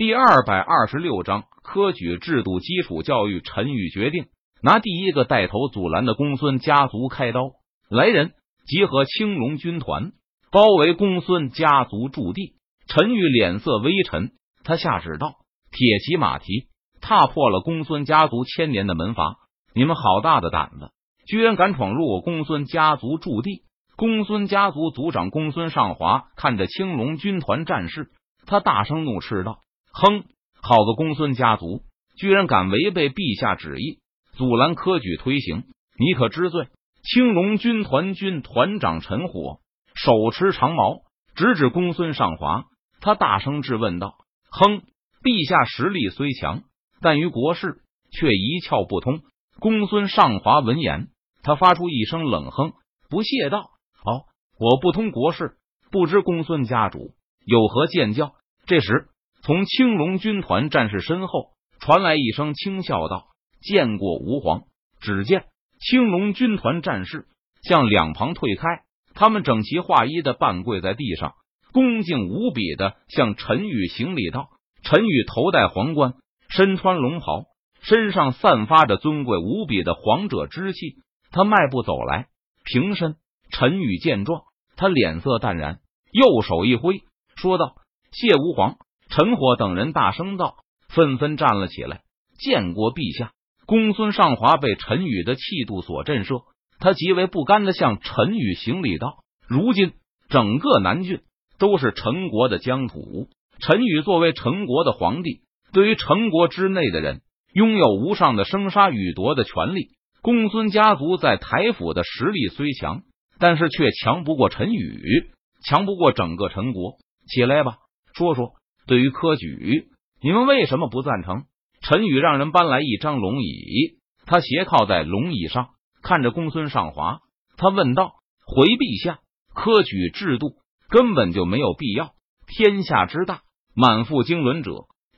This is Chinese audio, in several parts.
第二百二十六章科举制度基础教育。陈宇决定拿第一个带头阻拦的公孙家族开刀。来人，集合青龙军团，包围公孙家族驻地。陈宇脸色微沉，他下旨道：“铁骑马蹄踏破了公孙家族千年的门阀，你们好大的胆子，居然敢闯入我公孙家族驻地！”公孙家族族长公孙尚华看着青龙军团战士，他大声怒斥道。哼，好个公孙家族，居然敢违背陛下旨意，阻拦科举推行，你可知罪？青龙军团军团长陈火手持长矛，直指公孙尚华，他大声质问道：“哼，陛下实力虽强，但于国事却一窍不通。”公孙尚华闻言，他发出一声冷哼，不屑道：“哦，我不通国事，不知公孙家主有何见教？”这时。从青龙军团战士身后传来一声轻笑道：“见过吾皇。”只见青龙军团战士向两旁退开，他们整齐划一的半跪在地上，恭敬无比的向陈宇行礼道：“陈宇头戴皇冠，身穿龙袍，身上散发着尊贵无比的皇者之气。他迈步走来，平身。陈宇见状，他脸色淡然，右手一挥，说道：“谢吾皇。”陈火等人大声道，纷纷站了起来。见过陛下，公孙尚华被陈宇的气度所震慑，他极为不甘的向陈宇行礼道：“如今整个南郡都是陈国的疆土，陈宇作为陈国的皇帝，对于陈国之内的人拥有无上的生杀予夺的权利。公孙家族在台府的实力虽强，但是却强不过陈宇，强不过整个陈国。起来吧，说说。”对于科举，你们为什么不赞成？陈宇让人搬来一张龙椅，他斜靠在龙椅上，看着公孙尚华，他问道：“回陛下，科举制度根本就没有必要。天下之大，满腹经纶者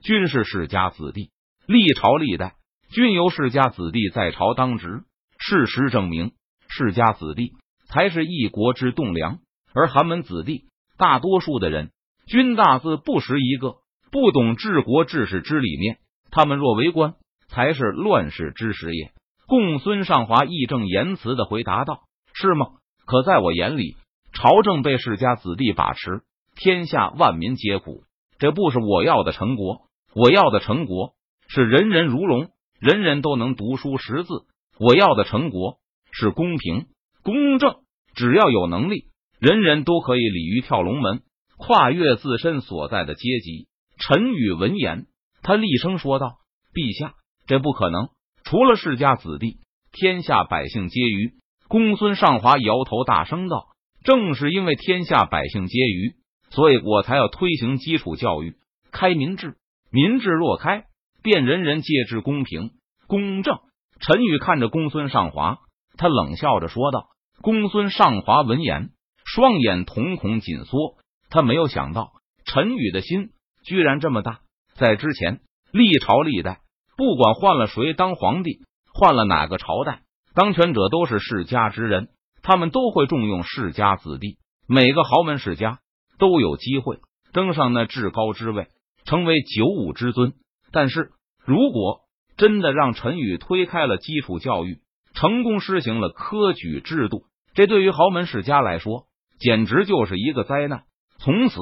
均是世家子弟，历朝历代均由世家子弟在朝当值。事实证明，世家子弟才是一国之栋梁，而寒门子弟，大多数的人。”君大字不识一个，不懂治国治世之理念。他们若为官，才是乱世之时也。公孙尚华义正言辞的回答道：“是吗？可在我眼里，朝政被世家子弟把持，天下万民皆苦。这不是我要的成国。我要的成国是人人如龙，人人都能读书识字。我要的成国是公平公正，只要有能力，人人都可以鲤鱼跳龙门。”跨越自身所在的阶级，陈宇闻言，他厉声说道：“陛下，这不可能！除了世家子弟，天下百姓皆愚。”公孙尚华摇头，大声道：“正是因为天下百姓皆愚，所以我才要推行基础教育，开民智。民智若开，便人人皆知公平公正。”陈宇看着公孙尚华，他冷笑着说道：“公孙尚华闻言，双眼瞳孔紧缩。”他没有想到陈宇的心居然这么大。在之前历朝历代，不管换了谁当皇帝，换了哪个朝代，当权者都是世家之人，他们都会重用世家子弟。每个豪门世家都有机会登上那至高之位，成为九五之尊。但是如果真的让陈宇推开了基础教育，成功施行了科举制度，这对于豪门世家来说，简直就是一个灾难。从此，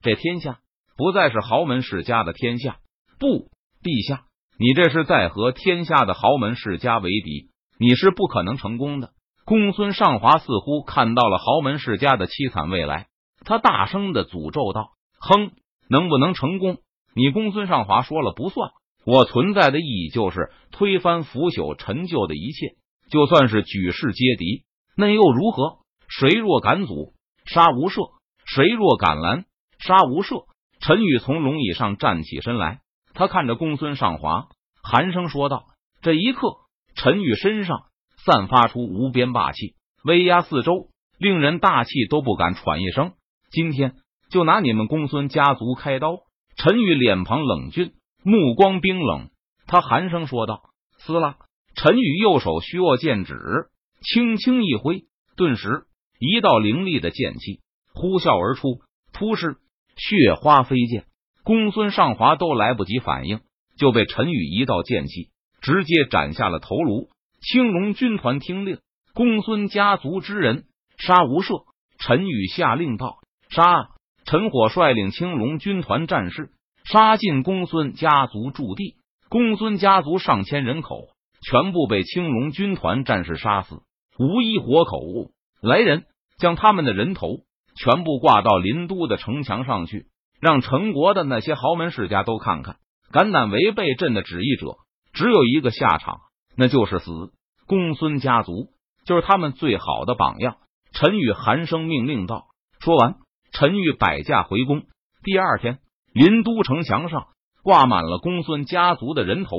这天下不再是豪门世家的天下。不，陛下，你这是在和天下的豪门世家为敌，你是不可能成功的。公孙尚华似乎看到了豪门世家的凄惨未来，他大声的诅咒道：“哼，能不能成功，你公孙尚华说了不算。我存在的意义就是推翻腐朽陈旧的一切，就算是举世皆敌，那又如何？谁若敢阻，杀无赦。”谁若敢拦，杀无赦。陈宇从龙椅上站起身来，他看着公孙尚华，寒声说道：“这一刻，陈宇身上散发出无边霸气，威压四周，令人大气都不敢喘一声。今天就拿你们公孙家族开刀。”陈宇脸庞冷峻，目光冰冷，他寒声说道：“撕拉！”陈宇右手虚握剑指，轻轻一挥，顿时一道凌厉的剑气。呼啸而出，突施血花飞溅，公孙尚华都来不及反应，就被陈宇一道剑气直接斩下了头颅。青龙军团听令，公孙家族之人杀无赦。陈宇下令道：“杀！”陈火率领青龙军团战士杀进公孙家族驻地。公孙家族上千人口全部被青龙军团战士杀死，无一活口。来人，将他们的人头全部挂到临都的城墙上去，让陈国的那些豪门世家都看看，敢胆违背朕的旨意者，只有一个下场，那就是死。公孙家族就是他们最好的榜样。陈宇寒声命令道。说完，陈宇摆驾回宫。第二天，林都城墙上。挂满了公孙家族的人头。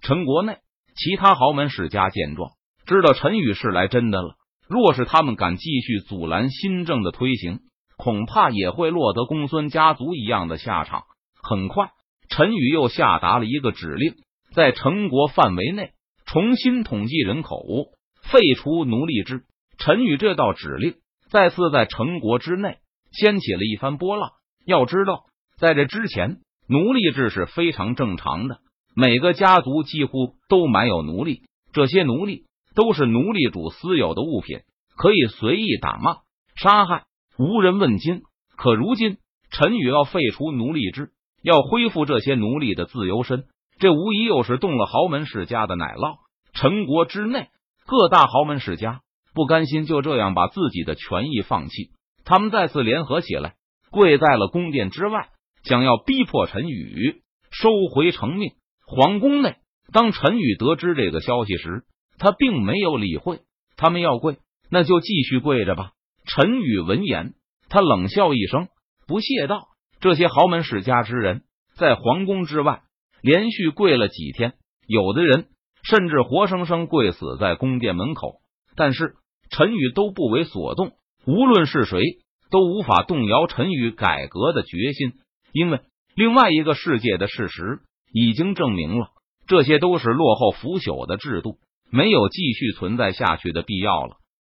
陈国内其他豪门世家见状，知道陈宇是来真的了。若是他们敢继续阻拦新政的推行，恐怕也会落得公孙家族一样的下场。很快，陈宇又下达了一个指令，在陈国范围内重新统计人口，废除奴隶制。陈宇这道指令再次在陈国之内掀起了一番波浪。要知道，在这之前。奴隶制是非常正常的，每个家族几乎都埋有奴隶，这些奴隶都是奴隶主私有的物品，可以随意打骂、杀害，无人问津。可如今陈宇要废除奴隶制，要恢复这些奴隶的自由身，这无疑又是动了豪门世家的奶酪。陈国之内各大豪门世家不甘心就这样把自己的权益放弃，他们再次联合起来，跪在了宫殿之外。想要逼迫陈宇收回成命。皇宫内，当陈宇得知这个消息时，他并没有理会。他们要跪，那就继续跪着吧。陈宇闻言，他冷笑一声，不屑道：“这些豪门世家之人，在皇宫之外连续跪了几天，有的人甚至活生生跪死在宫殿门口。但是陈宇都不为所动，无论是谁，都无法动摇陈宇改革的决心。”因为另外一个世界的事实已经证明了，这些都是落后腐朽的制度，没有继续存在下去的必要了。